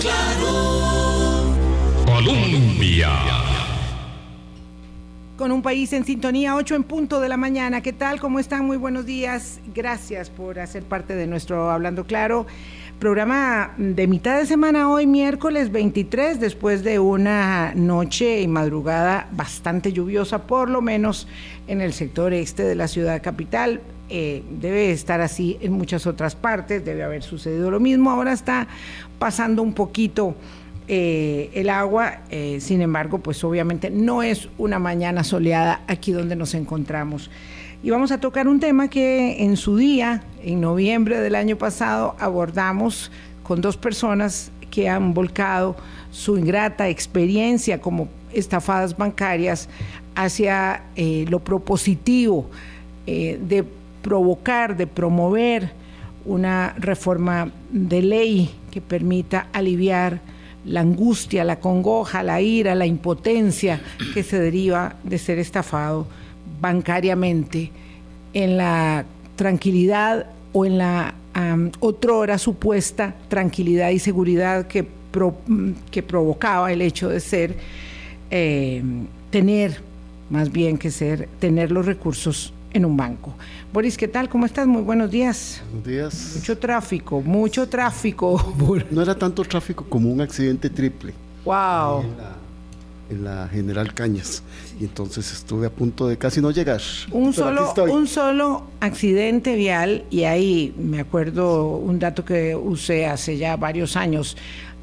Claro. Colombia. Con un país en sintonía, 8 en punto de la mañana. ¿Qué tal? ¿Cómo están? Muy buenos días. Gracias por hacer parte de nuestro Hablando Claro. Programa de mitad de semana hoy, miércoles 23, después de una noche y madrugada bastante lluviosa, por lo menos en el sector este de la ciudad capital. Eh, debe estar así en muchas otras partes, debe haber sucedido lo mismo. Ahora está pasando un poquito eh, el agua, eh, sin embargo, pues obviamente no es una mañana soleada aquí donde nos encontramos. Y vamos a tocar un tema que en su día, en noviembre del año pasado, abordamos con dos personas que han volcado su ingrata experiencia como estafadas bancarias hacia lo propositivo de provocar, de promover una reforma de ley que permita aliviar la angustia, la congoja, la ira, la impotencia que se deriva de ser estafado bancariamente en la tranquilidad o en la otrora supuesta tranquilidad y seguridad que, que provocaba el hecho de ser, eh, tener, más bien que ser, tener los recursos en un banco. Boris, ¿qué tal? ¿Cómo estás? Muy buenos días. Buenos días. Mucho tráfico, mucho tráfico. No era tanto tráfico como un accidente triple. ¡Wow! En la, General Cañas. Y entonces estuve a punto de casi no llegar. Un solo, un solo accidente vial, y ahí me acuerdo un dato que usé hace ya varios años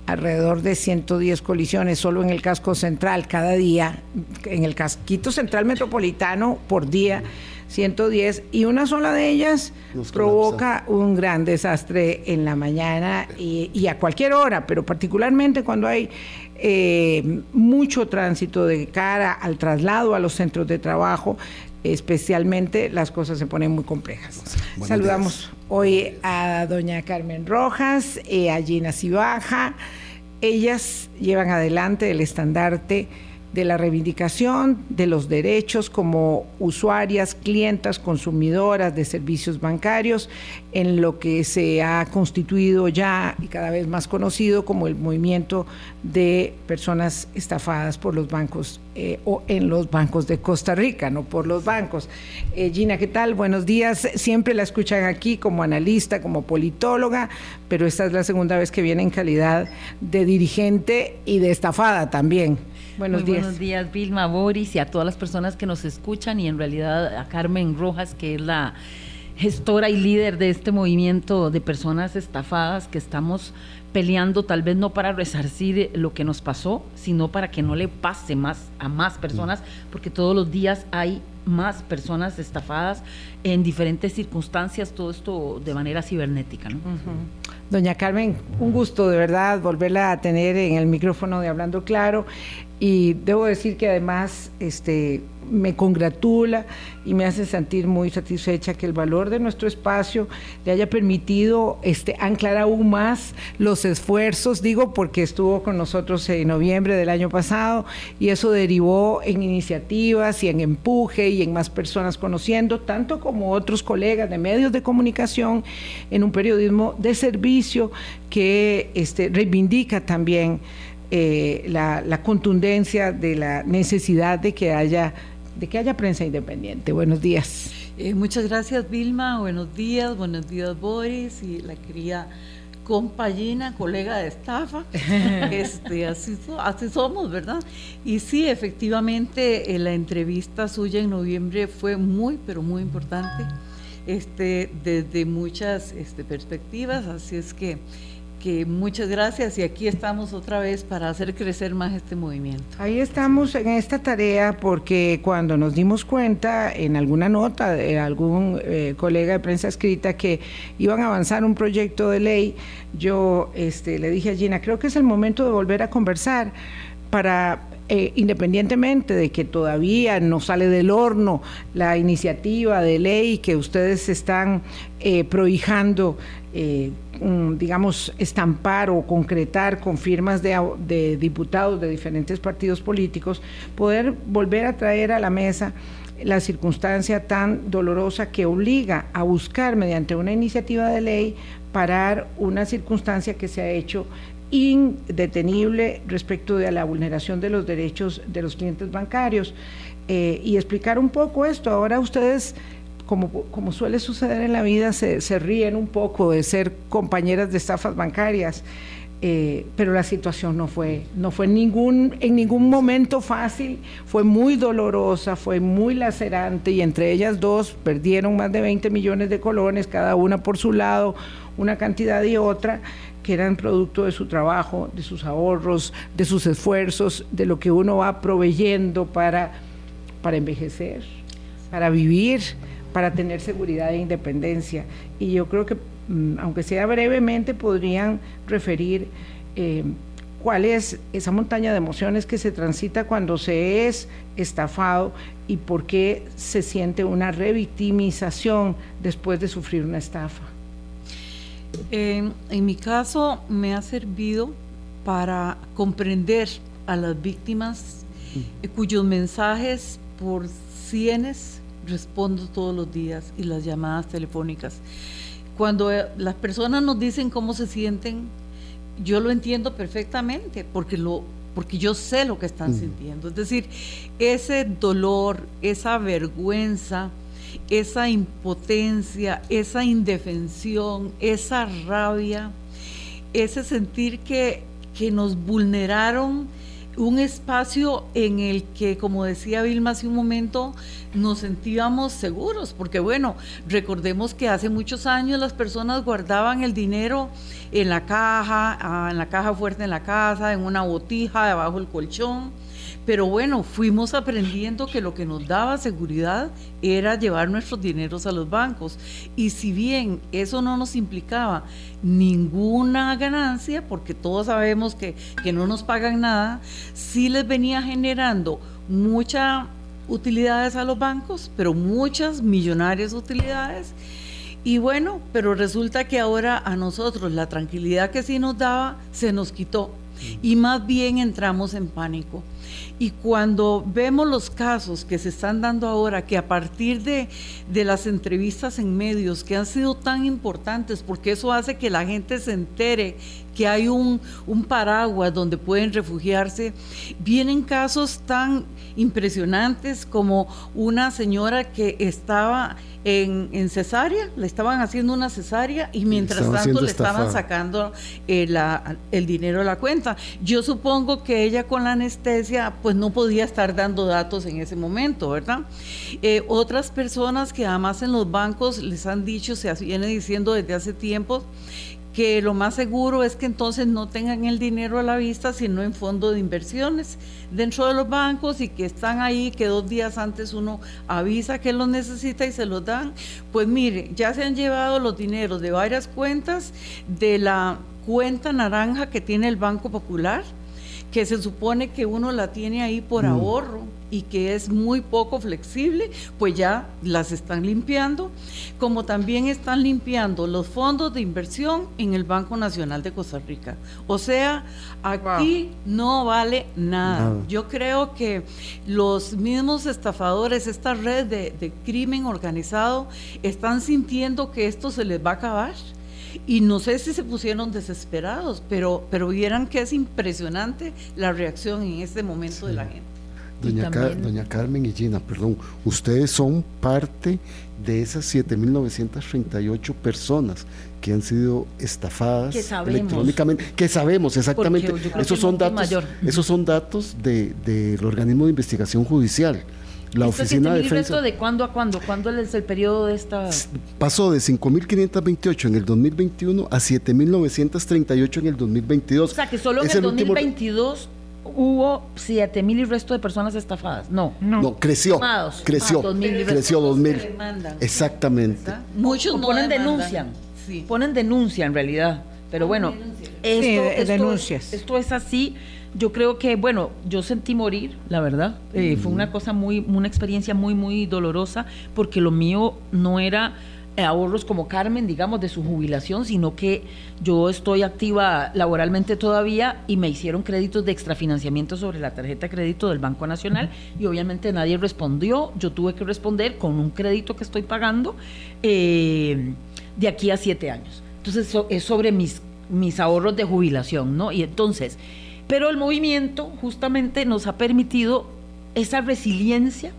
alrededor de 110 colisiones solo en el casco central cada día, en el casquito central metropolitano por día, 110, y una sola de ellas provoca un gran desastre en la mañana y, a cualquier hora, pero particularmente cuando hay eh, mucho tránsito de cara al traslado a los centros de trabajo, especialmente las cosas se ponen muy complejas. Saludamos hoy a doña Carmen Rojas, eh, a Gina Cibaja. Ellas llevan adelante el estandarte de la reivindicación de los derechos como usuarias, clientas, consumidoras de servicios bancarios, en lo que se ha constituido ya y cada vez más conocido como el movimiento de personas estafadas por los bancos eh, o en los bancos de Costa Rica, no por los bancos. Eh, Gina, ¿qué tal? Buenos días. Siempre la escuchan aquí como analista, como politóloga, pero esta es la segunda vez que viene en calidad de dirigente y de estafada también. Buenos días. Buenos días, Vilma, Boris y a todas las personas que nos escuchan y en realidad a Carmen Rojas, que es la gestora y líder de este movimiento de personas estafadas que estamos peleando tal vez no para resarcir lo que nos pasó, sino para que no le pase más a más personas, porque todos los días hay más personas estafadas en diferentes circunstancias, todo esto de manera cibernética. Doña Carmen, un gusto de verdad volverla a tener en el micrófono de Hablando Claro y debo decir que además este, me congratula y me hace sentir muy satisfecha que el valor de nuestro espacio le haya permitido este, anclar aún más los esfuerzos, digo porque estuvo con nosotros en noviembre del año pasado y eso derivó en iniciativas y en empuje y en más personas conociendo, tanto como otros colegas de medios de comunicación, en un periodismo de servicio que este, reivindica también eh, la, contundencia de la necesidad de que haya de que haya prensa independiente. Buenos días. Eh, muchas gracias Vilma, buenos días, buenos días Boris y la querida compañina, colega de estafa, este, así, así, somos, ¿verdad? Y sí, efectivamente, eh, la entrevista suya en noviembre fue muy, pero muy importante, este, desde muchas este, perspectivas, así es que que muchas gracias y aquí estamos otra vez para hacer crecer más este movimiento. Ahí estamos en esta tarea porque cuando nos dimos cuenta en alguna nota de algún eh, colega de prensa escrita que iban a avanzar un proyecto de ley, yo este, le dije a Gina, creo que es el momento de volver a conversar para eh, independientemente de que todavía no sale del horno la iniciativa de ley que ustedes están eh, prohijando, eh, digamos, estampar o concretar con firmas de, de diputados de diferentes partidos políticos, poder volver a traer a la mesa la circunstancia tan dolorosa que obliga a buscar mediante una iniciativa de ley parar una circunstancia que se ha hecho indetenible respecto de la vulneración de los derechos de los clientes bancarios. Eh, y explicar un poco esto. Ahora ustedes, como, como suele suceder en la vida, se, se, ríen un poco de ser compañeras de estafas bancarias. Eh, pero la situación no fue, no fue ningún, en ningún momento fácil, fue muy dolorosa, fue muy lacerante y entre ellas dos perdieron más de 20 millones de colones, cada una por su lado, una cantidad y otra que eran producto de su trabajo, de sus ahorros, de sus esfuerzos, de lo que uno va proveyendo para, para envejecer, para vivir, para tener seguridad e independencia. Y yo creo que, mm, aunque sea brevemente, podrían referir eh, cuál es esa montaña de emociones que se transita cuando se es estafado y por qué se siente una revictimización después de sufrir una estafa. Eh, en mi caso me ha servido para comprender a las víctimas eh, cuyos mensajes por cienes respondo todos los días y las llamadas telefónicas. Cuando eh, las personas nos dicen cómo se sienten, yo lo entiendo perfectamente porque lo porque yo sé lo que están sintiendo. Es decir, ese dolor, esa vergüenza, esa impotencia, esa indefensión, esa rabia, ese sentir que, que nos vulneraron un espacio en el que, como decía Vilma hace un momento, nos sentíamos seguros, porque bueno, recordemos que hace muchos años las personas guardaban el dinero en la caja, ah, en la caja fuerte en la casa, en una botija, debajo del colchón pero bueno, fuimos aprendiendo que lo que nos daba seguridad era llevar nuestros dineros a los bancos. Y si bien eso no nos implicaba ninguna ganancia, porque todos sabemos que, que no nos pagan nada, sí les venía generando muchas utilidades a los bancos, pero muchas millonarias utilidades. Y bueno, pero resulta que ahora a nosotros la tranquilidad que sí nos daba se nos quitó y más bien entramos en pánico. Y cuando vemos los casos que se están dando ahora, que a partir de, de, las entrevistas en medios que han sido tan importantes, porque eso hace que la gente se entere que hay un, un paraguas donde pueden refugiarse, vienen casos tan impresionantes como una señora que estaba en, en, cesárea, le estaban haciendo una cesárea y mientras tanto le estaban sacando eh, la, el dinero de la cuenta. Yo supongo que ella con la anestesia pues no podía estar dando datos en ese momento, ¿verdad? Eh, otras personas que además en los bancos les han dicho, se viene diciendo desde hace tiempo, que lo más seguro es que entonces no tengan el dinero a la vista, sino en fondo de inversiones dentro de los bancos y que están ahí, que dos días antes uno avisa que los necesita y se los dan. Pues mire, ya se han llevado los dineros de varias cuentas, de la cuenta naranja que tiene el Banco Popular, que se supone que uno la tiene ahí por mm. ahorro y que es muy poco flexible, pues ya las están limpiando, como también están limpiando los fondos de inversión en el Banco Nacional de Costa Rica. O sea, aquí no vale nada. Yo creo que los mismos estafadores, esta red de, de crimen organizado, están sintiendo que esto se les va a acabar y no sé si se pusieron desesperados, pero, pero vieran que es impresionante la reacción en este momento de la gente. Doña, Doña, Carmen y Gina, perdón, ustedes son parte de esas 7.938 personas que han sido estafadas electrónicamente, que sabemos exactamente, esos son, datos, esos son datos del organismo de investigación judicial. La oficina de defensa. de cuándo a cuándo? ¿Cuándo es el periodo de esta? Pasó de 5.528 en el 2021 a 7.938 en el 2022. O sea, que solo en el, 2022 hubo 7.000 y resto de personas estafadas. No, no. creció. Creció. Ah, creció 2.000. Exactamente. Muchos no ponen denuncian. Ponen denuncia en realidad. Pero bueno, esto, denuncias. esto es así yo creo que, bueno, yo sentí morir, la verdad. Eh, fue una cosa muy, una experiencia muy, muy dolorosa, porque lo mío no era eh, ahorros como Carmen, digamos, de su jubilación, sino que yo estoy activa laboralmente todavía y me hicieron créditos de extrafinanciamiento sobre la tarjeta de crédito del Banco Nacional y obviamente nadie respondió. Yo tuve que responder con un crédito que estoy pagando eh, de aquí a siete años. Entonces es sobre mis, mis ahorros de jubilación, ¿no? Y entonces, pero el movimiento justamente nos ha permitido esa resiliencia,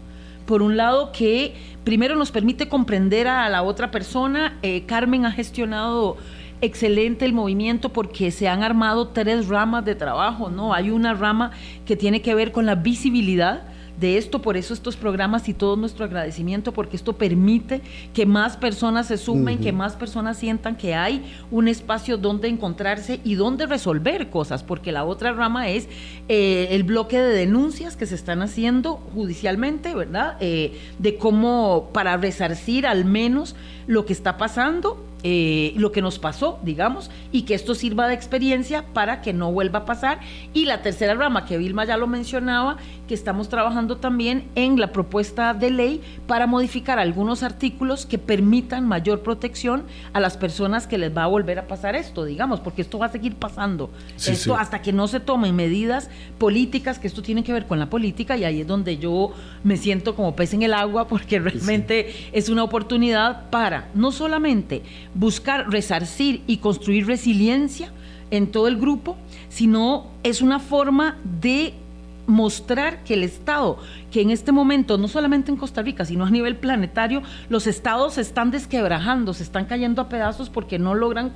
por un lado, que primero nos permite comprender a la otra persona. Eh, Carmen ha gestionado excelente el movimiento porque se han armado tres ramas de trabajo, ¿no? Hay una rama que tiene que ver con la visibilidad de esto, por eso estos programas y todo nuestro agradecimiento, porque esto permite que más personas se sumen, que más personas sientan que hay un espacio donde encontrarse y donde resolver cosas, porque la otra rama es eh, el bloque de denuncias que se están haciendo judicialmente, ¿verdad? Eh, de cómo para resarcir al menos lo que está pasando eh, lo que nos pasó, digamos, y que esto sirva de experiencia para que no vuelva a pasar. Y la tercera rama, que Vilma ya lo mencionaba, que estamos trabajando también en la propuesta de ley para modificar algunos artículos que permitan mayor protección a las personas que les va a volver a pasar esto, digamos, porque esto va a seguir pasando. esto hasta que no se tomen medidas políticas, que esto tiene que ver con la política, y ahí es donde yo me siento como pez en el agua, porque realmente es una oportunidad para no solamente buscar resarcir y construir resiliencia en todo el grupo, sino es una forma de mostrar que el Estado, que en este momento, no solamente en Costa Rica, sino a nivel planetario, los estados se están desquebrajando, se están cayendo a pedazos porque no logran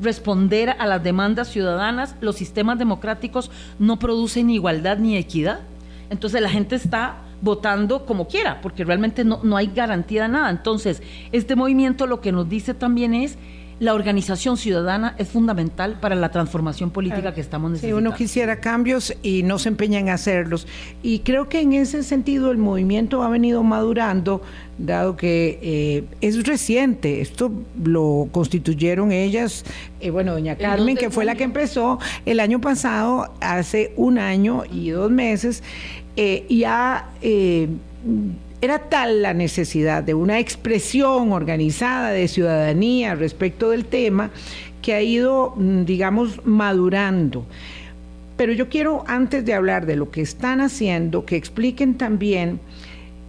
responder a las demandas ciudadanas, los sistemas democráticos no producen igualdad ni equidad. Entonces la gente está votando como quiera, porque realmente no, no hay garantía de nada. Entonces, este movimiento lo que nos dice también es la organización ciudadana es fundamental para la transformación política que estamos necesitando. Si uno quisiera cambios y no se empeña en hacerlos. Y creo que en ese sentido el movimiento ha venido madurando, dado que eh, es reciente. Esto lo constituyeron ellas, eh, bueno, doña Carmen, que fue la que empezó el año pasado, hace un año y dos meses, eh, y ha era tal la necesidad de una expresión organizada de ciudadanía respecto del tema que ha ido, mm, digamos, madurando. Pero yo quiero, antes de hablar de lo que están haciendo, que expliquen también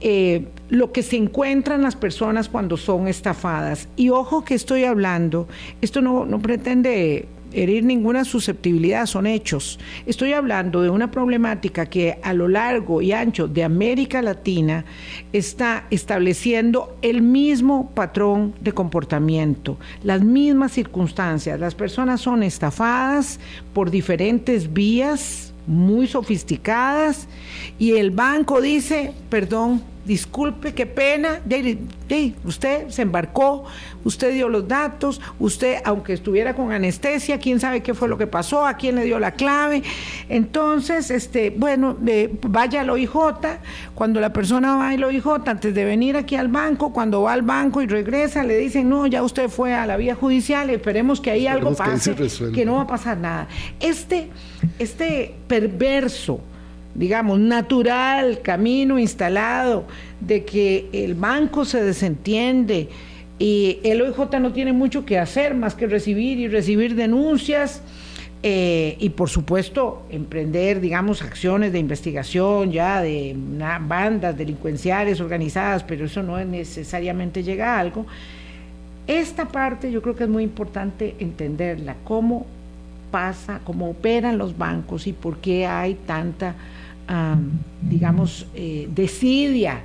eh, lo que se encuentran las personas cuando son estafadas. Y ojo que estoy hablando, esto no, no pretende herir ninguna susceptibilidad, son hechos. Estoy hablando de una problemática que a lo largo y ancho de América Latina está estableciendo el mismo patrón de comportamiento, las mismas circunstancias. Las personas son estafadas por diferentes vías muy sofisticadas y el banco dice, perdón, disculpe, qué pena, usted se embarcó, usted dio los datos, usted, aunque estuviera con anestesia, quién sabe qué fue lo que pasó, a quién le dio la clave. Entonces, este, bueno, vaya al OIJ, cuando la persona va al OIJ, antes de venir aquí al banco, cuando va al banco y regresa, le dicen, no, ya usted fue a la vía judicial, esperemos que ahí algo pase, que no va a pasar nada. Este, este perverso, digamos, natural, camino instalado de que el banco se desentiende y el OIJ no tiene mucho que hacer más que recibir y recibir denuncias eh, y por supuesto emprender, digamos, acciones de investigación ya de bandas delincuenciales organizadas, pero eso no es necesariamente llega a algo. Esta parte yo creo que es muy importante entenderla, cómo pasa, cómo operan los bancos y por qué hay tanta digamos, eh, desidia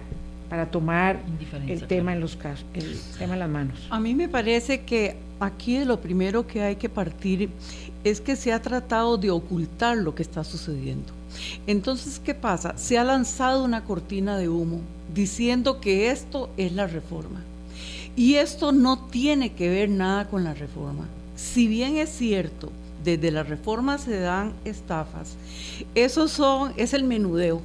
para tomar el tema en los casos, el tema en las manos. A mí me parece que aquí lo primero que hay que partir es que se ha tratado de ocultar lo que está sucediendo. Entonces, ¿qué pasa? Se ha lanzado una cortina de humo diciendo que esto es la reforma. Y esto no tiene que ver nada con la reforma. Si bien es cierto desde la reforma se dan estafas. Esos son, es el menudeo.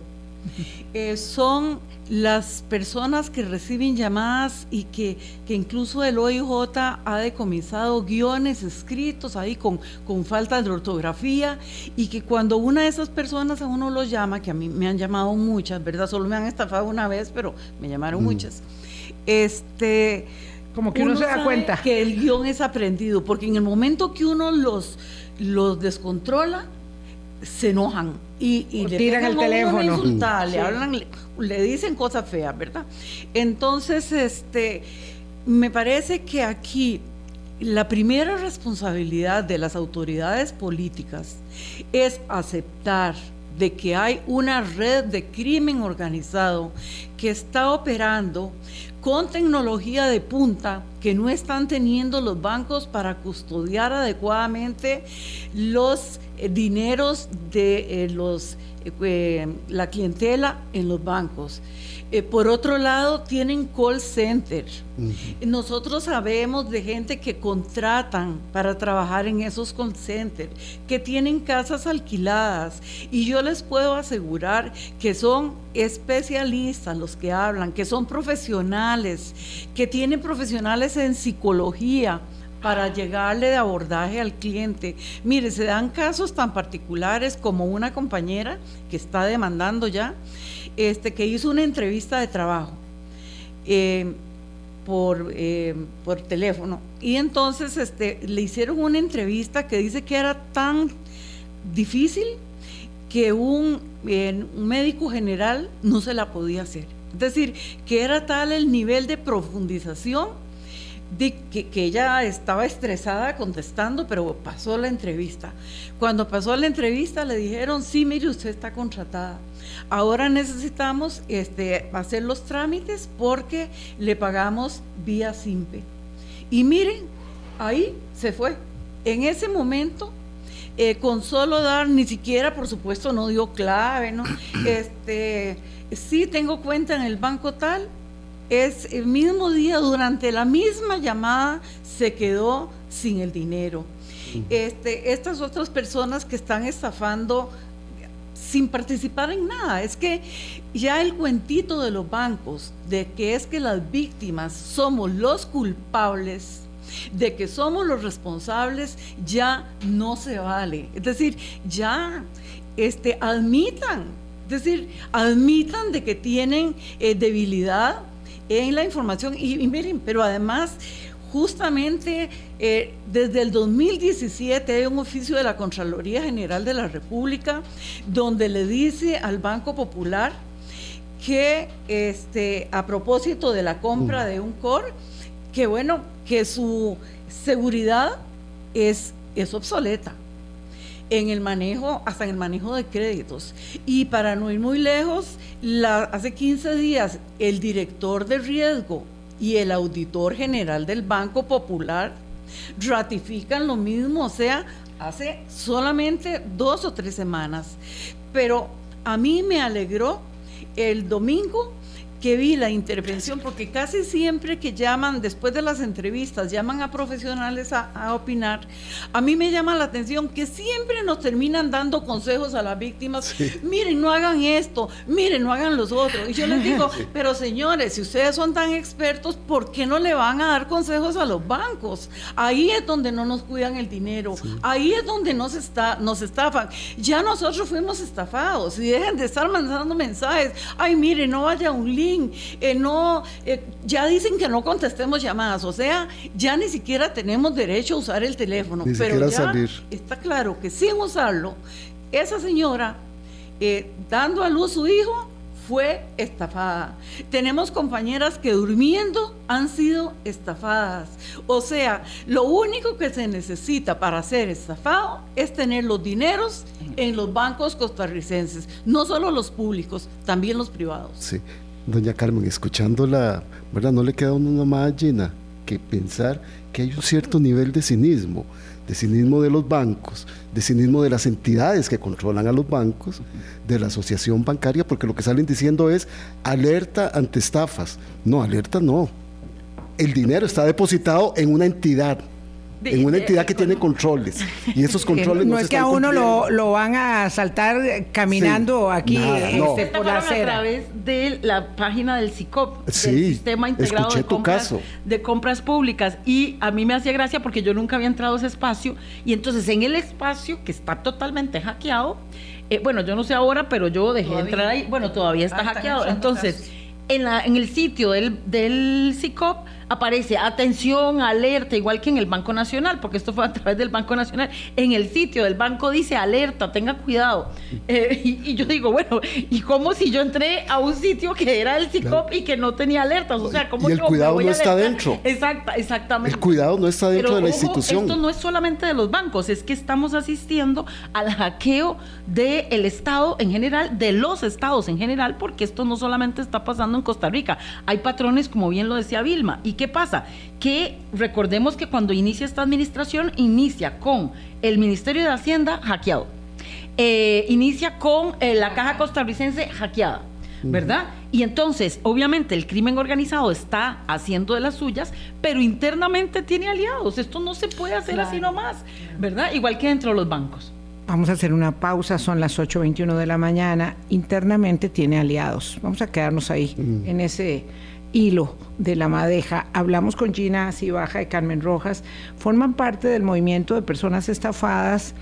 Eh, son las personas que reciben llamadas y que, incluso el OIJ ha decomisado guiones escritos ahí con, con falta de ortografía y que cuando una de esas personas a uno los llama, que a mí me han llamado muchas, ¿verdad? Solo me han estafado una vez, pero me llamaron mm. muchas. Este, como que uno, se da cuenta que el guion es aprendido, porque en el momento que uno los los descontrola, se enojan y, le tiran el teléfono. le hablan, le, dicen cosas feas, ¿verdad? Entonces, este, me parece que aquí la primera responsabilidad de las autoridades políticas es aceptar de que hay una red de crimen organizado que está operando con tecnología de punta que no están teniendo los bancos para custodiar adecuadamente los eh, dineros de eh, los, eh, la clientela en los bancos. Eh, por otro lado, tienen call center. Nosotros sabemos de gente que contratan para trabajar en esos call centers, que tienen casas alquiladas. Y yo les puedo asegurar que son especialistas los que hablan, que son profesionales, que tienen profesionales en psicología para llegarle de abordaje al cliente. Mire, se dan casos tan particulares como una compañera que está demandando ya este, que hizo una entrevista de trabajo eh, por, eh, por teléfono. Y entonces este, le hicieron una entrevista que dice que era tan difícil que un, un médico general no se la podía hacer. Es decir, que era tal el nivel de profundización que, que, ella estaba estresada contestando, pero pasó la entrevista. Cuando pasó la entrevista le dijeron, sí, mire, usted está contratada. Ahora necesitamos este, hacer los trámites porque le pagamos vía SIMPE. Y miren, ahí se fue. En ese momento, eh, con solo dar, ni siquiera, por supuesto, no dio clave, ¿no? Este, sí tengo cuenta en el banco tal, es el mismo día, durante la misma llamada, se quedó sin el dinero. Este, estas otras personas que están estafando sin participar en nada. Es que ya el cuentito de los bancos, de que es que las víctimas somos los culpables, de que somos los responsables, ya no se vale. Es decir, ya este, admitan, es decir, admitan de que tienen eh, debilidad en la información y miren, pero además justamente eh, desde el 2017 hay un oficio de la Contraloría General de la República donde le dice al Banco Popular que este, a propósito de la compra de un core, que bueno, que su seguridad es, obsoleta en el manejo, hasta en el manejo de créditos. Y para no ir muy lejos, hace 15 días el director de riesgo y el auditor general del Banco Popular ratifican lo mismo, o sea, hace solamente dos o tres semanas. Pero a mí me alegró el domingo que vi la intervención, porque casi siempre que llaman, después de las entrevistas, llaman a profesionales a, opinar, a mí me llama la atención que siempre nos terminan dando consejos a las víctimas, miren, no hagan esto, miren, no hagan los otros. Y yo les digo, pero señores, si ustedes son tan expertos, ¿por qué no le van a dar consejos a los bancos? Ahí es donde no nos cuidan el dinero, ahí es donde nos, está, nos estafan. Ya nosotros fuimos estafados y dejen de estar mandando mensajes, ay, miren, no vaya un eh, no, eh, ya dicen que no contestemos llamadas, o sea, ya ni siquiera tenemos derecho a usar el teléfono, pero ya está claro que sin usarlo, esa señora eh, dando a luz su hijo fue estafada. Tenemos compañeras que durmiendo han sido estafadas. O sea, lo único que se necesita para ser estafado es tener los dineros en los bancos costarricenses, no solo los públicos, también los privados. Sí, doña Carmen, escuchándola, ¿verdad? No le queda a uno más llena que pensar que hay un cierto nivel de cinismo, de cinismo de los bancos, de cinismo de las entidades que controlan a los bancos, de la asociación bancaria, porque lo que salen diciendo es alerta ante estafas. No, alerta no. El dinero está depositado en una entidad en una entidad que tiene controles. Y esos controles no, es que a uno lo, van a saltar caminando aquí este, por la acera. A través de la página del CICOP, del Sistema Integrado de compras, de compras Públicas. Y a mí me hacía gracia porque yo nunca había entrado a ese espacio. Y entonces en el espacio, que está totalmente hackeado, eh, bueno, yo no sé ahora, pero yo dejé de entrar ahí. Bueno, todavía está ah, hackeado. Entonces, en, la, en el sitio del, del CICOP aparece atención, alerta, igual que en el Banco Nacional, porque esto fue a través del Banco Nacional. En el sitio del banco dice alerta, tenga cuidado. Eh, y, yo digo, bueno, ¿y cómo si yo entré a un sitio que era el CICOP y que no tenía alertas? O sea, ¿cómo y el cuidado no está dentro. Exacta, exactamente. El cuidado no está dentro de la institución. Esto no es solamente de los bancos, es que estamos asistiendo al hackeo del Estado en general, de los estados en general, porque esto no solamente está pasando en Costa Rica. Hay patrones, como bien lo decía Vilma. ¿Y qué pasa? Que recordemos que cuando inicia esta administración, inicia con el Ministerio de Hacienda hackeado. Eh, inicia con eh, la Caja Costarricense hackeada. ¿verdad? Y entonces, obviamente, el crimen organizado está haciendo de las suyas, pero internamente tiene aliados. Esto no se puede hacer así nomás, ¿verdad? Igual que dentro de los bancos. Vamos a hacer una pausa, son las 8.21 de la mañana. Internamente tiene aliados. Vamos a quedarnos ahí, en ese hilo de la madeja. Hablamos con Gina Cibaja y Carmen Rojas. Forman parte del movimiento de personas estafadas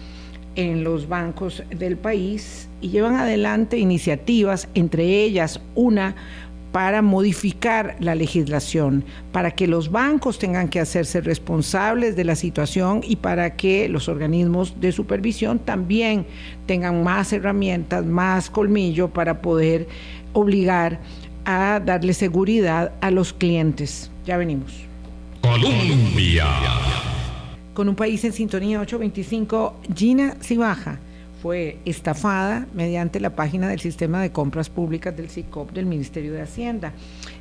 en los bancos del país y llevan adelante iniciativas, entre ellas una para modificar la legislación, para que los bancos tengan que hacerse responsables de la situación y para que los organismos de supervisión también tengan más herramientas, más colmillo para poder obligar a darle seguridad a los clientes. Ya venimos. Colombia. Con un país en sintonía 825, Gina Cibaja fue estafada mediante la página del sistema de compras públicas del CICOP del Ministerio de Hacienda.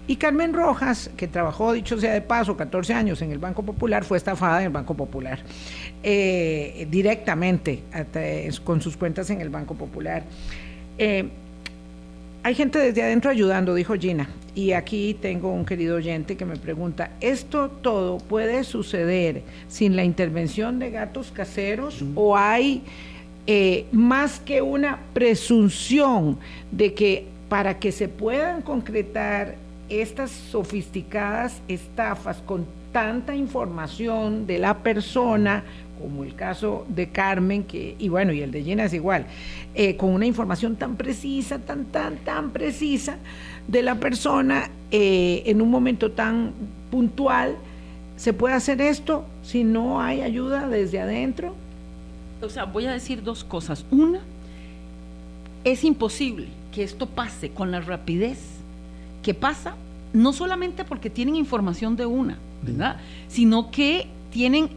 Y Carmen Rojas, que trabajó, dicho sea de paso, 14 años en el Banco Popular, fue estafada en el Banco Popular, eh, directamente con sus cuentas en el Banco Popular. Eh, hay gente desde adentro ayudando, dijo Gina. Y aquí tengo un querido oyente que me pregunta, ¿esto todo puede suceder sin la intervención de gatos caseros o hay eh, más que una presunción de que para que se puedan concretar estas sofisticadas estafas con tanta información de la persona, como el caso de Carmen, que, y bueno, y el de Gina es igual, eh, con una información tan precisa, tan, tan, tan precisa de la persona eh, en un momento tan puntual, ¿se puede hacer esto si no hay ayuda desde adentro? O sea, voy a decir dos cosas. Una, es imposible que esto pase con la rapidez que pasa, no solamente porque tienen información de una, ¿verdad? Sino que tienen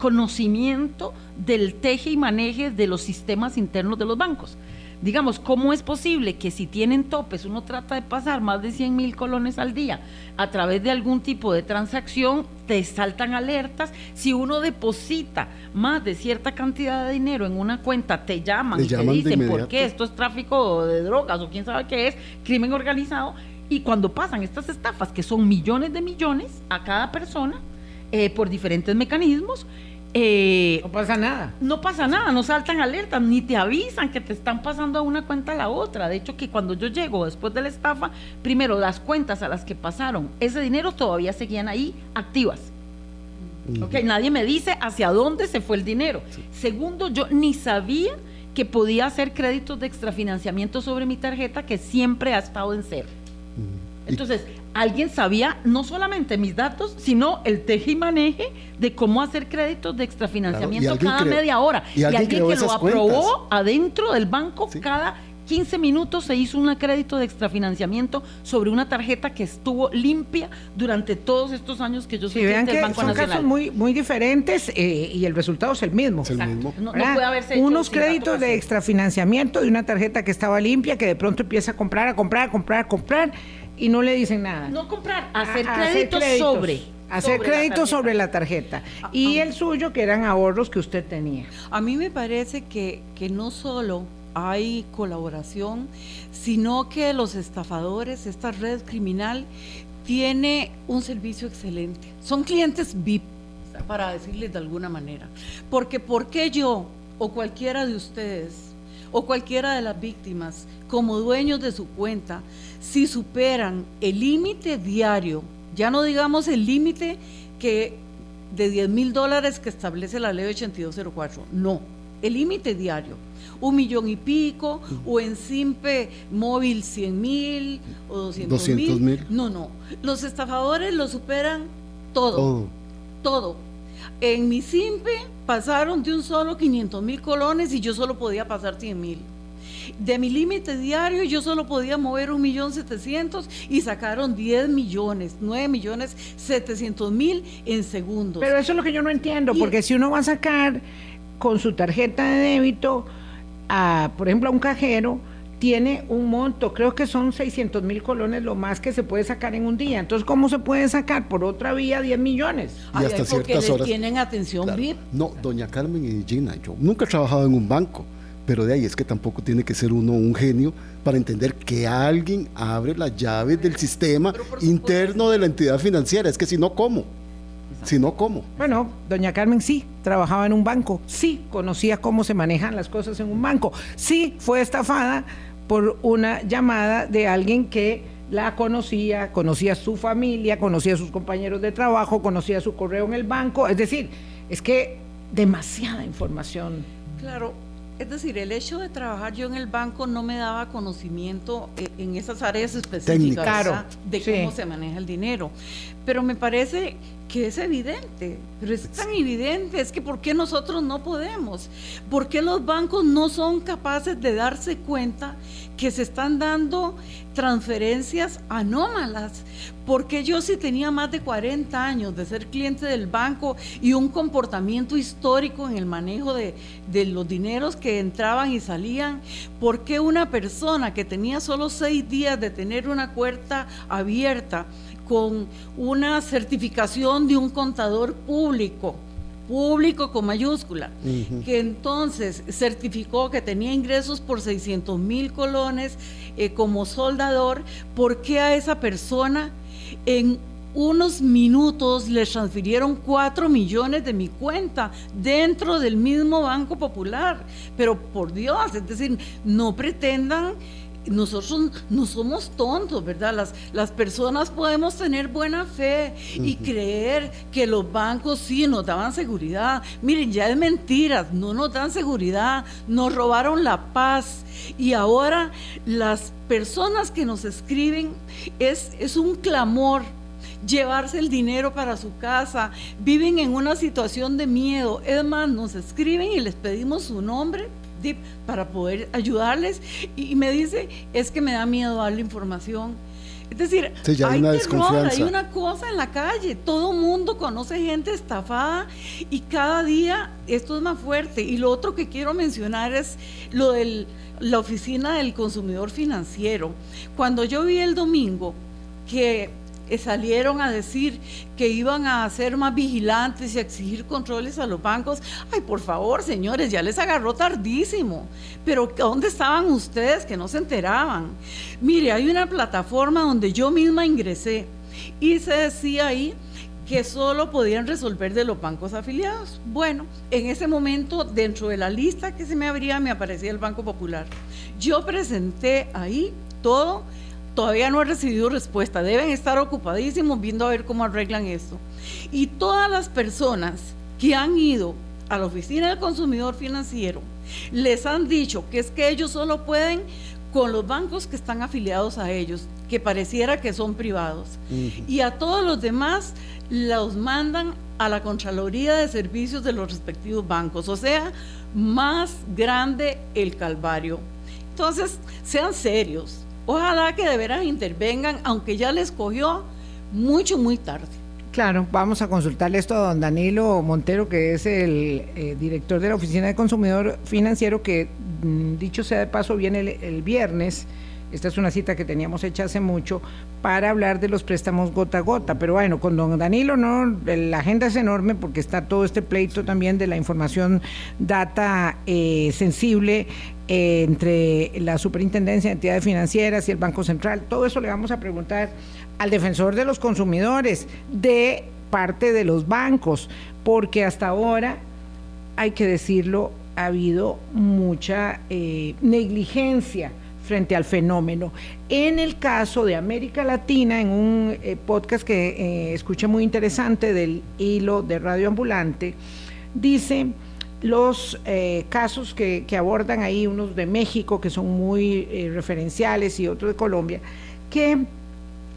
conocimiento del teje y maneje de los sistemas internos de los bancos. Digamos, ¿cómo es posible que si tienen topes uno trata de pasar más de 100 mil colones al día a través de algún tipo de transacción, te saltan alertas? Si uno deposita más de cierta cantidad de dinero en una cuenta, te llaman y te dicen por qué esto es tráfico de drogas o quién sabe qué es, crimen organizado. Y cuando pasan estas estafas, que son millones de millones a cada persona, eh, por diferentes mecanismos, eh, no pasa nada. No pasa nada, no saltan alertas, ni te avisan que te están pasando a una cuenta a la otra. De hecho, que cuando yo llego después de la estafa, primero las cuentas a las que pasaron ese dinero todavía seguían ahí activas. nadie me dice hacia dónde se fue el dinero. Segundo, yo ni sabía que podía hacer créditos de extrafinanciamiento sobre mi tarjeta que siempre ha estado en cero. Entonces, alguien sabía no solamente mis datos, sino el teje y maneje de cómo hacer créditos de extrafinanciamiento cada media hora. Y, alguien, que lo aprobó adentro del banco cada 15 minutos se hizo un crédito de extrafinanciamiento sobre una tarjeta que estuvo limpia durante todos estos años que yo soy sí, del Banco son casos muy, muy diferentes eh, y el resultado es el mismo. No, puede haberse Unos créditos de extrafinanciamiento de una tarjeta que estaba limpia, que de pronto empieza a comprar, a comprar, a comprar, a comprar y no le dicen nada. No comprar, hacer, créditos, sobre. Hacer créditos sobre la tarjeta. Ah, y ah. el suyo, que eran ahorros que usted tenía. A mí me parece que, que no solo hay colaboración, sino que los estafadores, esta red criminal, tiene un servicio excelente. Son clientes VIP, para decirles de alguna manera. Porque ¿por qué yo o cualquiera de ustedes o cualquiera de las víctimas, como dueños de su cuenta, si superan el límite diario, ya no digamos el límite que de 10 mil dólares que establece la ley 8204, no, el límite diario, un millón y pico, o en Simpe móvil 100 mil o 200 mil. No, no, los estafadores lo superan todo, todo. En mi simpe pasaron de un solo 500 mil colones y yo solo podía pasar 100 mil. De mi límite diario yo solo podía mover un millón setecientos y sacaron 10 millones, 9 millones 700 mil en segundos. Pero eso es lo que yo no entiendo, porque si uno va a sacar con su tarjeta de débito, a, por ejemplo, a un cajero, tiene un monto, creo que son 600 mil colones lo más que se puede sacar en un día. Entonces, ¿cómo se puede sacar por otra vía 10 millones? Y hasta ciertas horas. tienen atención VIP. No, doña Carmen y Gina, yo nunca he trabajado en un banco, pero de ahí es que tampoco tiene que ser uno un genio para entender que alguien abre las llaves del sistema interno de la entidad financiera. Es que si no, ¿cómo? Si no, ¿cómo? Bueno, doña Carmen sí, trabajaba en un banco, sí, conocía cómo se manejan las cosas en un banco, sí, fue estafada por una llamada de alguien que la conocía, conocía su familia, conocía a sus compañeros de trabajo, conocía su correo en el banco. Es decir, es que demasiada información. Claro, es decir, el hecho de trabajar yo en el banco no me daba conocimiento eh, en esas áreas específicas de cómo se maneja el dinero. Pero me parece que es evidente, pero es tan evidente, es que ¿por qué nosotros no podemos? ¿Por qué los bancos no son capaces de darse cuenta que se están dando transferencias anómalas? Porque yo si tenía más de 40 años de ser cliente del banco y un comportamiento histórico en el manejo de, de los dineros que entraban y salían, ¿por qué una persona que tenía solo seis días de tener una puerta abierta, con una certificación de un contador público, público con mayúscula, que entonces certificó que tenía ingresos por 600 mil colones eh, como soldador, ¿por qué a esa persona en unos minutos le transfirieron 4 millones de mi cuenta dentro del mismo Banco Popular? Pero por Dios, es decir, no pretendan nosotros no somos tontos, ¿verdad? Las, las personas podemos tener buena fe y creer que los bancos sí nos daban seguridad. Miren, ya es mentira, no nos dan seguridad, nos robaron la paz y ahora las personas que nos escriben es, es un clamor llevarse el dinero para su casa, viven en una situación de miedo. Es más, nos escriben y les pedimos su nombre para poder ayudarles y, me dice, es que me da miedo darle información. Es decir, hay, una hay una cosa en la calle, todo mundo conoce gente estafada y cada día esto es más fuerte. Y lo otro que quiero mencionar es lo de la oficina del consumidor financiero. Cuando yo vi el domingo que salieron a decir que iban a ser más vigilantes y a exigir controles a los bancos. Ay, por favor, señores, ya les agarró tardísimo. Pero ¿dónde estaban ustedes que no se enteraban? Mire, hay una plataforma donde yo misma ingresé y se decía ahí que solo podían resolver de los bancos afiliados. Bueno, en ese momento, dentro de la lista que se me abría, me aparecía el Banco Popular. Yo presenté ahí todo todavía no he recibido respuesta. Deben estar ocupadísimos viendo a ver cómo arreglan esto. Y todas las personas que han ido a la oficina del consumidor financiero les han dicho que es que ellos solo pueden con los bancos que están afiliados a ellos, que pareciera que son privados. Y a todos los demás los mandan a la Contraloría de Servicios de los respectivos bancos. O sea, más grande el calvario. Entonces, sean serios Ojalá que de veras intervengan, aunque ya les cogió mucho, muy tarde. Claro, vamos a consultarle esto a don Danilo Montero, que es el eh, director de la Oficina de Consumidor Financiero, que mm, dicho sea de paso viene el viernes esta es una cita que teníamos hecha hace mucho para hablar de los préstamos gota a gota. Pero bueno, con don Danilo no, la agenda es enorme porque está todo este pleito también de la información data eh, sensible eh, entre la Superintendencia de Entidades Financieras y el Banco Central. Todo eso le vamos a preguntar al defensor de los consumidores de parte de los bancos, porque hasta ahora, hay que decirlo, ha habido mucha eh, negligencia frente al fenómeno. En el caso de América Latina, en un eh, podcast que eh, escuché muy interesante del hilo de Radio Ambulante, dice los eh, casos que, abordan ahí, unos de México que son muy referenciales y otros de Colombia, que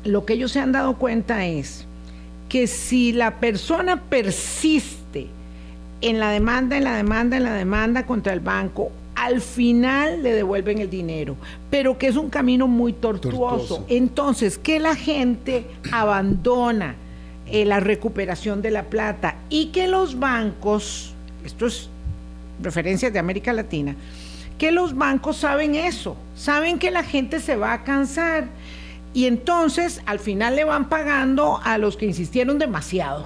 lo que ellos se han dado cuenta es que si la persona persiste en la demanda, en la demanda, en la demanda contra el banco, al final le devuelven el dinero, pero que es un camino muy tortuoso. Entonces, que la gente abandona eh, la recuperación de la plata y que los bancos, esto es referencias de América Latina, que los bancos saben eso, saben que la gente se va a cansar y entonces al final le van pagando a los que insistieron demasiado.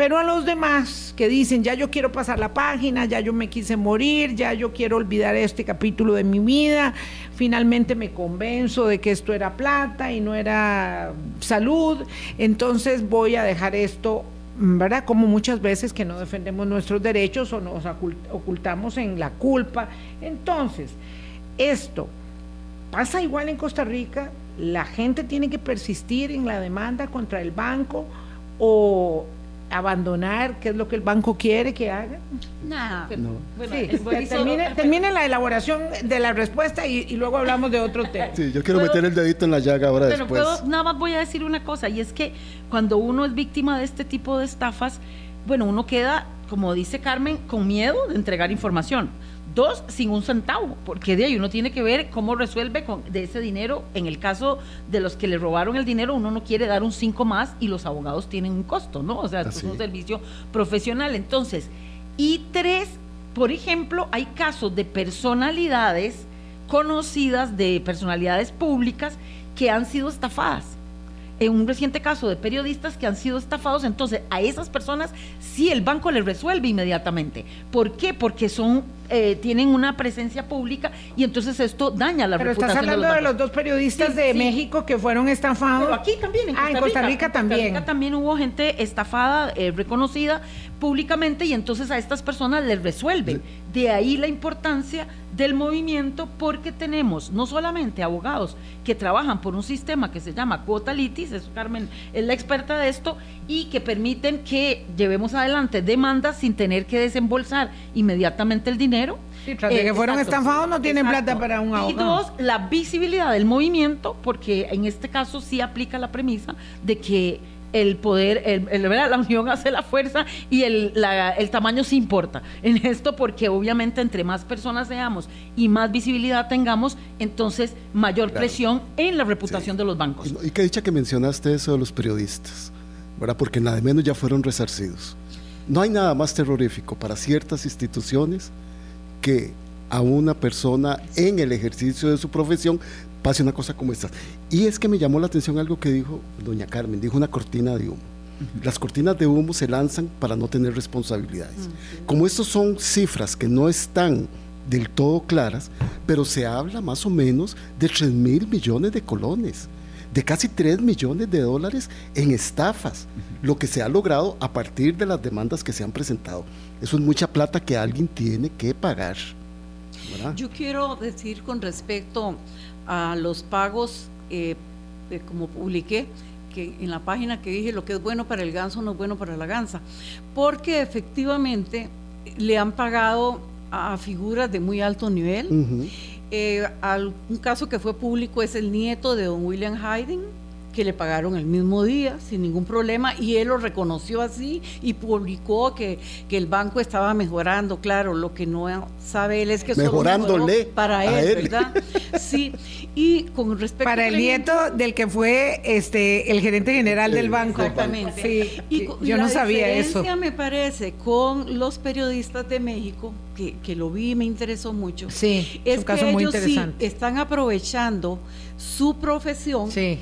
Pero a los demás que dicen, ya yo quiero pasar la página, ya yo me quise morir, ya yo quiero olvidar este capítulo de mi vida, finalmente me convenzo de que esto era plata y no era salud, entonces voy a dejar esto ¿verdad? Como muchas veces que no defendemos nuestros derechos o nos ocultamos en la culpa. Entonces, esto pasa igual en Costa Rica, la gente tiene que persistir en la demanda contra el banco o abandonar qué es lo que el banco quiere que haga? Nada. No. termine, la elaboración de la respuesta y, luego hablamos de otro tema. Sí, yo quiero meter el dedito en la llaga ahora pero después. nada más voy a decir una cosa, y es que cuando uno es víctima de este tipo de estafas, bueno, uno queda, como dice Carmen, con miedo de entregar información. Dos, sin un centavo, porque de ahí uno tiene que ver cómo resuelve con, de ese dinero. En el caso de los que le robaron el dinero, uno no quiere dar un cinco más y los abogados tienen un costo, ¿no? O sea, es un servicio profesional. Entonces, y tres, por ejemplo, hay casos de personalidades conocidas, de personalidades públicas que han sido estafadas en un reciente caso de periodistas que han sido estafados, entonces a esas personas sí el banco les resuelve inmediatamente. ¿Por qué? Porque son eh, tienen una presencia pública y entonces esto daña la Pero estás hablando de los, dos periodistas de México que fueron estafados. Pero aquí también, en Costa, ah, en Costa Rica, también. En Costa Rica también hubo gente estafada, eh, reconocida públicamente y entonces a estas personas les resuelven. De ahí la importancia del movimiento porque tenemos no solamente abogados que trabajan por un sistema que se llama cuota litis, eso Carmen es la experta de esto, y que permiten que llevemos adelante demandas sin tener que desembolsar inmediatamente el dinero. Sí, tras de que fueron estafados no tienen plata para un abogado. Y dos, la visibilidad del movimiento, porque en este caso sí aplica la premisa de que el poder, el, la unión hace la fuerza y el, el, tamaño sí importa en esto porque obviamente entre más personas seamos y más visibilidad tengamos, entonces mayor presión en la reputación de los bancos. Y, qué dicha que mencionaste eso de los periodistas, ¿verdad? Porque nada menos ya fueron resarcidos. No hay nada más terrorífico para ciertas instituciones que a una persona en el ejercicio de su profesión pase una cosa como esta. Y es que me llamó la atención algo que dijo doña Carmen, dijo una cortina de humo. Las cortinas de humo se lanzan para no tener responsabilidades. Como estas son cifras que no están del todo claras, pero se habla más o menos de 3 mil millones de colones, de casi 3 millones de dólares en estafas, lo que se ha logrado a partir de las demandas que se han presentado. Eso es mucha plata que alguien tiene que pagar. Yo quiero decir con respecto a los pagos, eh, eh, como publiqué, que en la página que dije lo que es bueno para el ganso no es bueno para la gansa, porque efectivamente le han pagado a figuras de muy alto nivel. Eh, un caso que fue público es el nieto de don William Hayden, que le pagaron el mismo día sin ningún problema y él lo reconoció así y publicó que, que el banco estaba mejorando, claro, lo que no sabe él es que mejorándole para él, ¿verdad? Sí, y con respecto para el nieto del que fue este el gerente general del banco. Exactamente. Sí, y, yo no sabía eso. me parece con los periodistas de México que, que lo vi y me interesó mucho. Sí, es, un caso muy interesante. están aprovechando su profesión. Sí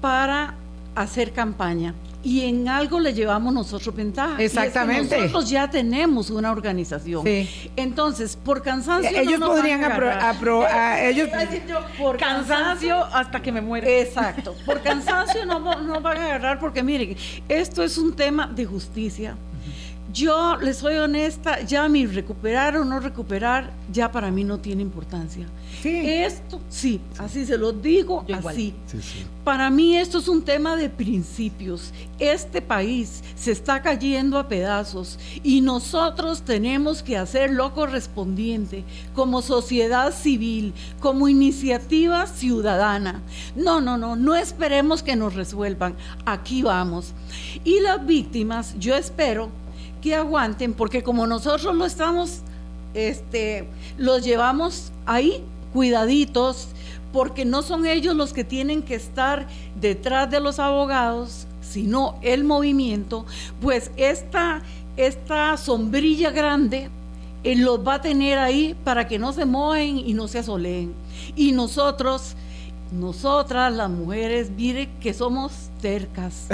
para hacer campaña y en algo le llevamos nosotros ventaja. Exactamente. nosotros ya tenemos una organización. Entonces, por cansancio. Ellos podrían aprobar. ellos por cansancio, hasta que me muera. Exacto. Por cansancio no, no van a agarrar porque miren, esto es un tema de justicia Yo les soy honesta, ya mi recuperar o no recuperar, ya para mí no tiene importancia. Esto, sí, así se lo digo, así. Para mí esto es un tema de principios. Este país se está cayendo a pedazos y nosotros tenemos que hacer lo correspondiente como sociedad civil, como iniciativa ciudadana. No, no, no, no esperemos que nos resuelvan. Aquí vamos. Y las víctimas, yo espero que aguanten, porque como nosotros lo estamos, este, los llevamos ahí, cuidaditos, porque no son ellos los que tienen que estar detrás de los abogados, sino el movimiento, pues esta, esta sombrilla grande eh, los va a tener ahí para que no se mojen y no se asoleen. Y nosotros, nosotras las mujeres, mire que somos cercas.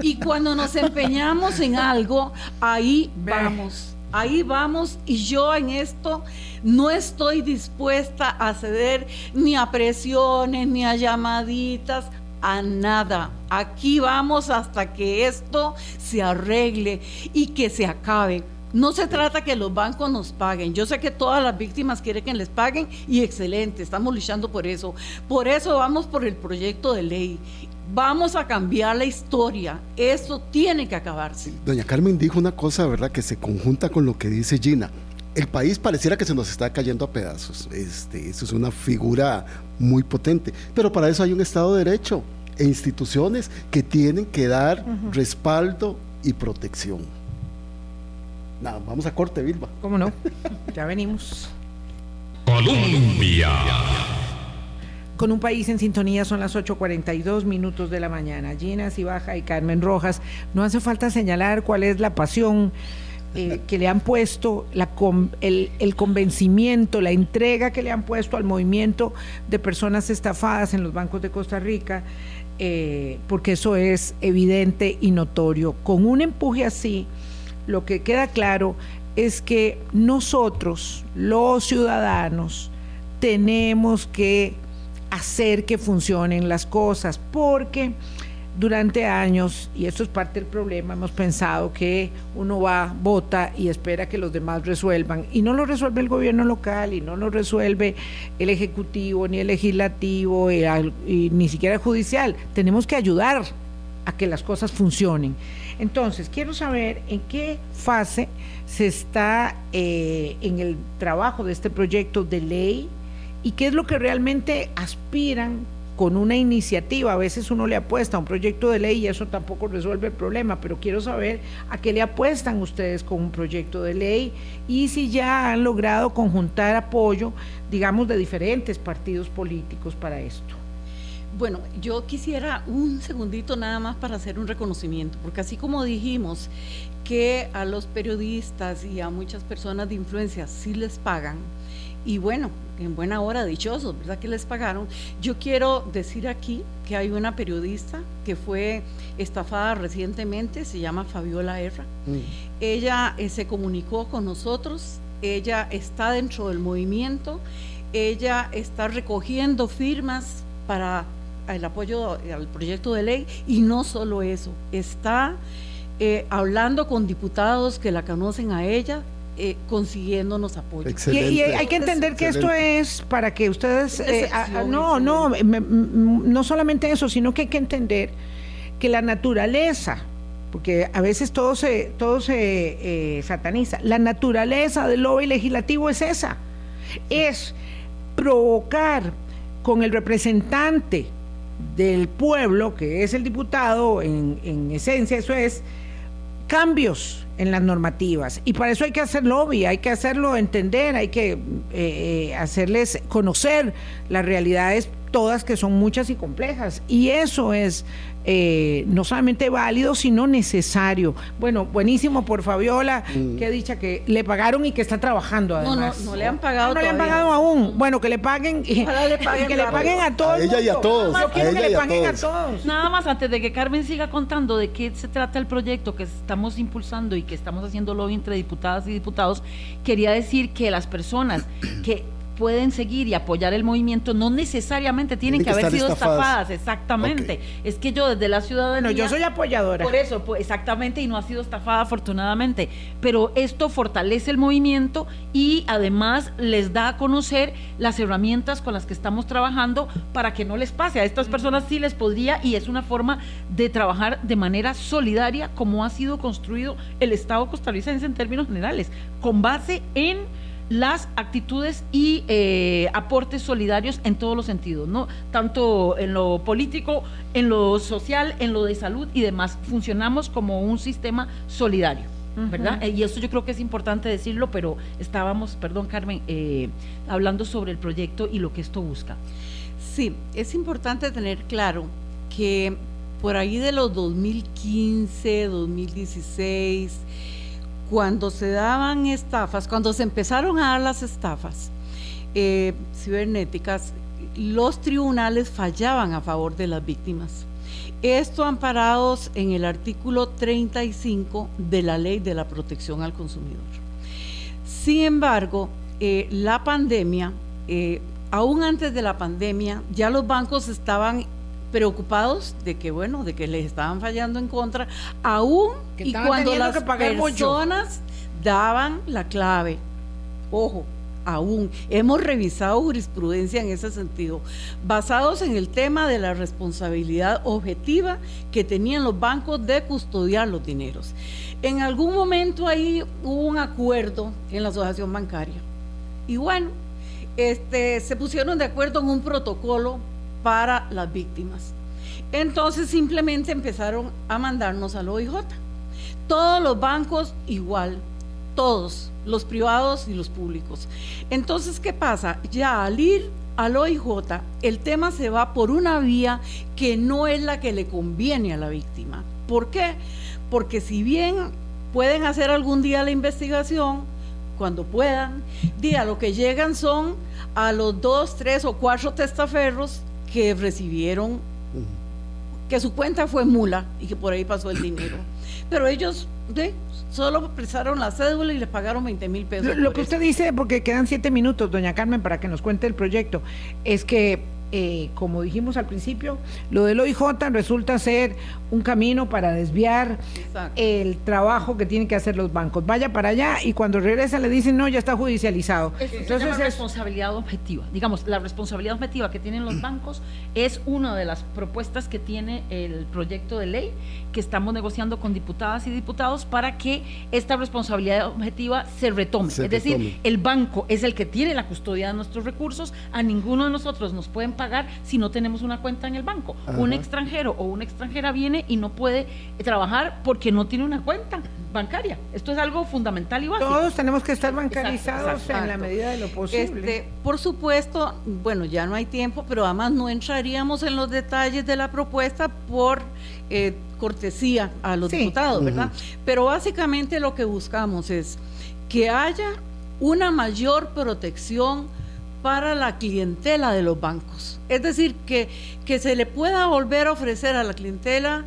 Y cuando nos empeñamos en algo, ahí vamos ahí vamos y yo en esto no estoy dispuesta a ceder ni a presiones, ni a llamaditas, a nada. Aquí vamos hasta que esto se arregle y que se acabe. No se trata que los bancos nos paguen. Yo sé que todas las víctimas quieren que les paguen y excelente, estamos luchando por eso. Por eso vamos por el proyecto de ley Vamos a cambiar la historia. Eso tiene que acabarse. Doña Carmen dijo una cosa, ¿verdad?, que se conjunta con lo que dice Gina. El país pareciera que se nos está cayendo a pedazos. Este, eso es una figura muy potente. Pero para eso hay un Estado de Derecho e instituciones que tienen que dar respaldo y protección. Nada, vamos a corte, Vilma. ¿Cómo no? ya venimos. Colombia. Con un país en sintonía son las 8.42 minutos de la mañana. Gina Baja y Carmen Rojas. No hace falta señalar cuál es la pasión eh, que le han puesto, la, el, convencimiento, la entrega que le han puesto al movimiento de personas estafadas en los bancos de Costa Rica, eh, porque eso es evidente y notorio. Con un empuje así, lo que queda claro es que nosotros, los ciudadanos, tenemos que hacer que funcionen las cosas, porque durante años, y esto es parte del problema, hemos pensado que uno va, vota y espera que los demás resuelvan, y no lo resuelve el gobierno local, y no lo resuelve el ejecutivo, ni el legislativo, y, ni siquiera el judicial. Tenemos que ayudar a que las cosas funcionen. Entonces, quiero saber en qué fase se está eh, en el trabajo de este proyecto de ley y qué es lo que realmente aspiran con una iniciativa. A veces uno le apuesta a un proyecto de ley y eso tampoco resuelve el problema, pero quiero saber a qué le apuestan ustedes con un proyecto de ley y si ya han logrado conjuntar apoyo, digamos, de diferentes partidos políticos para esto. Bueno, yo quisiera un segundito nada más para hacer un reconocimiento, porque así como dijimos que a los periodistas y a muchas personas de influencia sí les pagan, y bueno, en buena hora, dichosos, ¿verdad? Que les pagaron. Yo quiero decir aquí que hay una periodista que fue estafada recientemente, se llama Fabiola Erra. Mm. Ella eh, se comunicó con nosotros, ella está dentro del movimiento, ella está recogiendo firmas para el apoyo al proyecto de ley. Y no solo eso, está eh, hablando con diputados que la conocen a ella, eh, consiguiéndonos apoyo. Y, hay que entender que esto es para que ustedes, eh, no, no, no solamente eso, sino que hay que entender que la naturaleza, porque a veces todo se, todo se eh, sataniza, la naturaleza del lobby legislativo es esa, es provocar con el representante del pueblo, que es el diputado, en, en esencia eso es, cambios en las normativas. Y para eso hay que hacer lobby, hay que hacerlo entender, hay que eh, eh, hacerles conocer las realidades todas que son muchas y complejas. Y eso es eh, no solamente válido, sino necesario. Bueno, buenísimo por Fabiola, mm. que ha dicho que le pagaron y que está trabajando además. No, no, le han pagado. No, le han pagado aún. Bueno, que le paguen, y, que le paguen a todos. A ella y a todos. A que le paguen a todos. Nada más antes de que Carmen siga contando de qué se trata el proyecto que estamos impulsando y que estamos haciendo lobby entre diputadas y diputados, quería decir que las personas que pueden seguir y apoyar el movimiento, no necesariamente tienen que, haber sido estafadas, exactamente. Es que yo desde la ciudadanía... No, yo soy apoyadora. Por eso, pues, exactamente, y no ha sido estafada afortunadamente. Pero esto fortalece el movimiento y además les da a conocer las herramientas con las que estamos trabajando para que no les pase. A estas personas sí les podría y es una forma de trabajar de manera solidaria como ha sido construido el Estado costarricense en términos generales, con base en las actitudes y eh, aportes solidarios en todos los sentidos, ¿no? Tanto en lo político, en lo social, en lo de salud y demás. Funcionamos como un sistema solidario. ¿verdad? Y eso yo creo que es importante decirlo, pero estábamos, perdón Carmen, eh, hablando sobre el proyecto y lo que esto busca. Sí, es importante tener claro que por ahí de los 2015, 2016, cuando se daban estafas, cuando se empezaron a dar las estafas eh, cibernéticas, los tribunales fallaban a favor de las víctimas. Esto amparados en el artículo 35 de la Ley de la Protección al Consumidor. Sin embargo, eh, la pandemia, eh, aún antes de la pandemia, ya los bancos estaban preocupados de que, bueno, de que les estaban fallando en contra, aún y cuando las personas daban la clave. Ojo, aún. Hemos revisado jurisprudencia en ese sentido, basados en el tema de la responsabilidad objetiva que tenían los bancos de custodiar los dineros. En algún momento ahí hubo un acuerdo en la asociación bancaria. Y bueno, este, se pusieron de acuerdo en un protocolo para las víctimas. Entonces simplemente empezaron a mandarnos al OIJ. Todos los bancos igual, todos, los privados y los públicos. Entonces, ¿qué pasa? Ya al ir al OIJ, el tema se va por una vía que no es la que le conviene a la víctima. ¿Por qué? Porque si bien pueden hacer algún día la investigación, cuando puedan, día lo que llegan son a los dos, tres o cuatro testaferros que recibieron, que su cuenta fue mula y que por ahí pasó el dinero. Pero ellos solo prestaron la cédula y les pagaron 20 mil pesos. Lo, que usted dice, porque quedan siete minutos, doña Carmen, para que nos cuente el proyecto, es que eh, como dijimos al principio, lo del OIJ resulta ser un camino para desviar el trabajo que tienen que hacer los bancos. Vaya para allá y cuando regresa le dicen, no, ya está judicializado. Entonces es responsabilidad objetiva. Digamos, la responsabilidad objetiva que tienen los bancos es una de las propuestas que tiene el proyecto de ley que estamos negociando con diputadas y diputados para que esta responsabilidad objetiva se retome. es decir, el banco es el que tiene la custodia de nuestros recursos, a ninguno de nosotros nos pueden pagar si no tenemos una cuenta en el banco. Un extranjero o una extranjera viene y no puede trabajar porque no tiene una cuenta bancaria. Esto es algo fundamental y básico. Todos tenemos que estar bancarizados en la medida de lo posible. Este, por supuesto, bueno, ya no hay tiempo, pero además no entraríamos en los detalles de la propuesta por eh, cortesía a los diputados, ¿verdad? Pero básicamente lo que buscamos es que haya una mayor protección para la clientela de los bancos. Es decir, que, que se le pueda volver a ofrecer a la clientela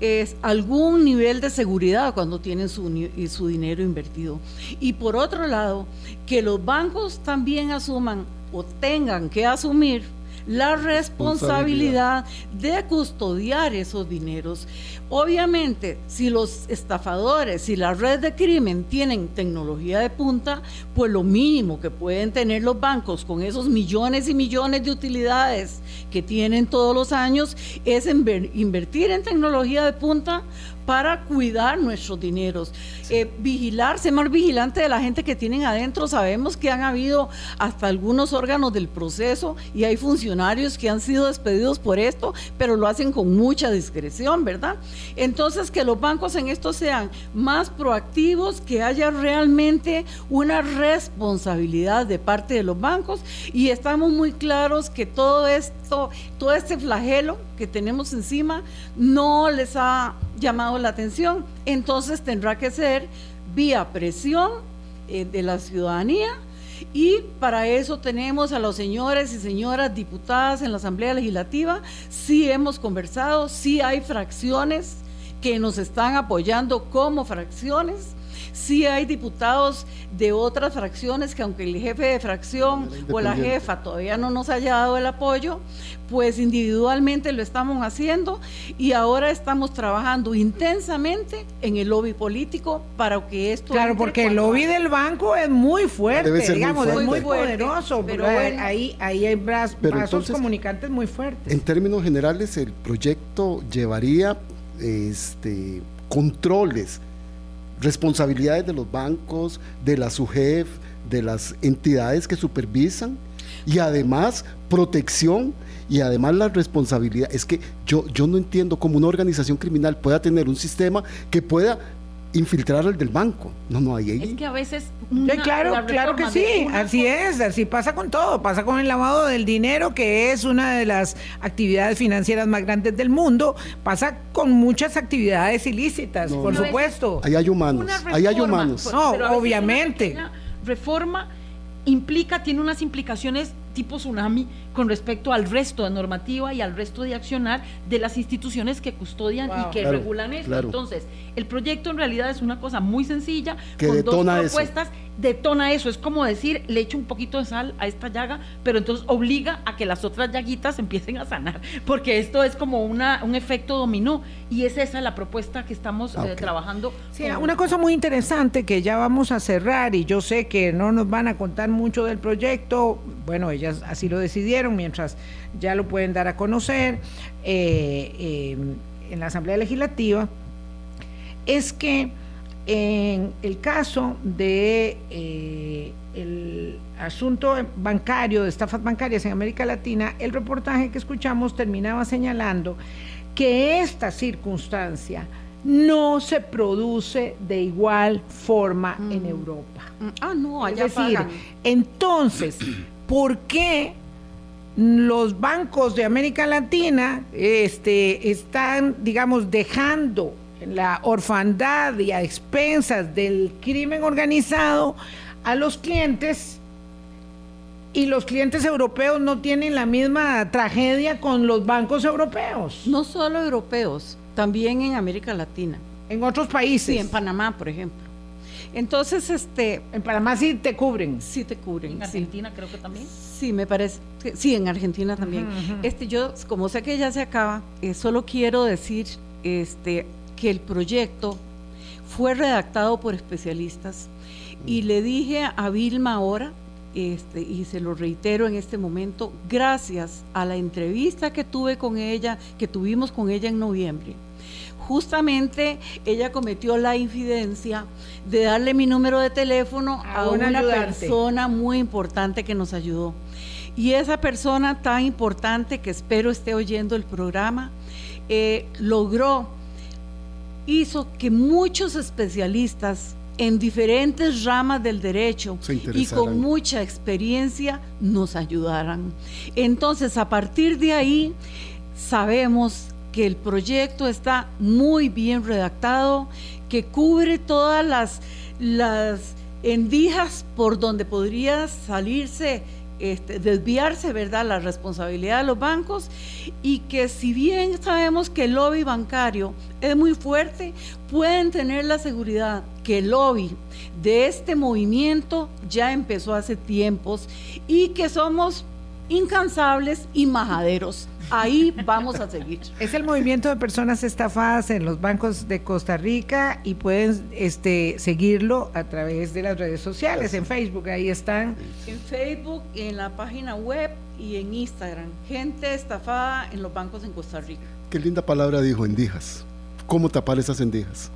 es algún nivel de seguridad cuando tienen su, su dinero invertido. Y por otro lado, que los bancos también asuman o tengan que asumir la responsabilidad de custodiar esos dineros. Obviamente, si los estafadores, si la red de crimen tienen tecnología de punta, pues lo mínimo que pueden tener los bancos con esos millones y millones de utilidades que tienen todos los años es invertir en tecnología de punta para cuidar nuestros dineros, eh, vigilar, ser más vigilante de la gente que tienen adentro. Sabemos que han habido hasta algunos órganos del proceso y hay funcionarios que han sido despedidos por esto, pero lo hacen con mucha discreción, ¿verdad? Entonces, que los bancos en esto sean más proactivos, que haya realmente una responsabilidad de parte de los bancos y estamos muy claros que todo esto, todo este flagelo que tenemos encima no les ha llamado la atención. Entonces tendrá que ser vía presión eh, de la ciudadanía y para eso tenemos a los señores y señoras diputadas en la Asamblea Legislativa. Sí hemos conversado, sí hay fracciones que nos están apoyando como fracciones Sí hay diputados de otras fracciones que aunque el jefe de fracción o la jefa todavía no nos haya dado el apoyo, pues individualmente lo estamos haciendo y ahora estamos trabajando intensamente en el lobby político para que esto... Claro, porque el lobby del banco es muy fuerte, digamos, es muy poderoso, pero ahí, ahí hay brazos, comunicantes muy fuertes. En términos generales, el proyecto llevaría este, controles, responsabilidades de los bancos, de la SUGEF, de las entidades que supervisan y además protección y además la responsabilidad. Es que yo, yo no entiendo cómo una organización criminal pueda tener un sistema que pueda infiltrar al del banco. No, no, hay ahí. Es que a veces. claro, claro que sí. Así es, así pasa con todo. Pasa con el lavado del dinero, que es una de las actividades financieras más grandes del mundo. Pasa con muchas actividades ilícitas, por supuesto. Ahí hay humanos. ahí hay humanos. No, obviamente. reforma implica, tiene unas implicaciones tipo tsunami con respecto al resto de normativa y al resto de accionar de las instituciones que custodian y que regulan esto. Entonces, el proyecto en realidad es una cosa muy sencilla, con dos propuestas, detona eso. Es como decir, le echo un poquito de sal a esta llaga, pero entonces obliga a que las otras llaguitas empiecen a sanar, porque esto es como una, un efecto dominó y es esa la propuesta que estamos eh, trabajando. Sí, una cosa muy interesante que ya vamos a cerrar y yo sé que no nos van a contar mucho del proyecto, bueno, ellas así lo decidieron, mientras ya lo pueden dar a conocer eh, eh, en la Asamblea Legislativa, es que en el caso de eh, el asunto bancario, de estafas bancarias en América Latina, el reportaje que escuchamos terminaba señalando que esta circunstancia no se produce de igual forma en mm. Europa. Mm. Ah, no, allá es decir, entonces, ¿por qué los bancos de América Latina este, están, digamos, dejando la orfandad y a expensas del crimen organizado a los clientes y los clientes europeos no tienen la misma tragedia con los bancos europeos. No solo europeos, también en América Latina. En otros países. Sí, en Panamá, por ejemplo. Entonces, este... En Panamá sí te cubren. Sí te cubren. En Argentina creo que también. Sí, me parece. sí, en Argentina también. Este, yo, como sé que ya se acaba, eh, solo quiero decir, este, que el proyecto fue redactado por especialistas y le dije a Vilma ahora, este, y se lo reitero en este momento, gracias a la entrevista que tuve con ella, que tuvimos con ella en noviembre, justamente ella cometió la infidencia de darle mi número de teléfono a, una persona muy importante que nos ayudó. Y esa persona tan importante que espero esté oyendo el programa, eh, logró hizo que muchos especialistas en diferentes ramas del derecho y con mucha experiencia nos ayudaran. Entonces, a partir de ahí, sabemos que el proyecto está muy bien redactado, que cubre todas las, las endijas por donde podría salirse este, desviarse, ¿verdad?, la responsabilidad de los bancos y que si bien sabemos que el lobby bancario es muy fuerte, pueden tener la seguridad que el lobby de este movimiento ya empezó hace tiempos y que somos incansables y majaderos ahí vamos a seguir. Es el movimiento de personas estafadas en los bancos de Costa Rica y pueden este, seguirlo a través de las redes sociales, en Facebook, ahí están. En Facebook, en la página web y en Instagram. Gente estafada en los bancos en Costa Rica. Qué linda palabra dijo, endijas. ¿Cómo tapar esas endijas?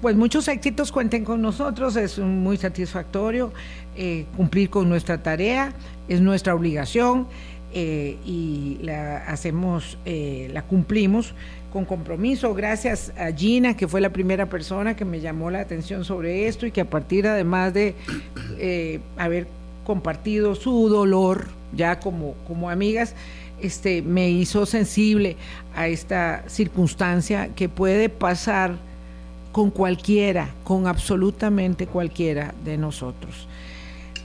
Pues muchos éxitos cuenten con nosotros, es muy satisfactorio eh, cumplir con nuestra tarea, es nuestra obligación. Eh, y la hacemos, eh, la cumplimos con compromiso. Gracias a Gina, que fue la primera persona que me llamó la atención sobre esto y que a partir además de eh, haber compartido su dolor ya como, como amigas, este, me hizo sensible a esta circunstancia que puede pasar con cualquiera, con absolutamente cualquiera de nosotros.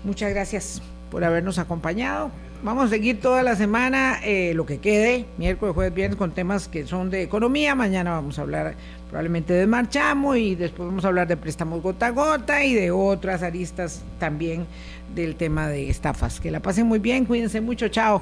Muchas gracias por habernos acompañado. Vamos a seguir toda la semana eh, lo que quede, miércoles, jueves, viernes, con temas que son de economía. Mañana vamos a hablar probablemente de marchamo y después vamos a hablar de préstamos gota a gota y de otras aristas también del tema de estafas. Que la pasen muy bien, cuídense mucho, chao.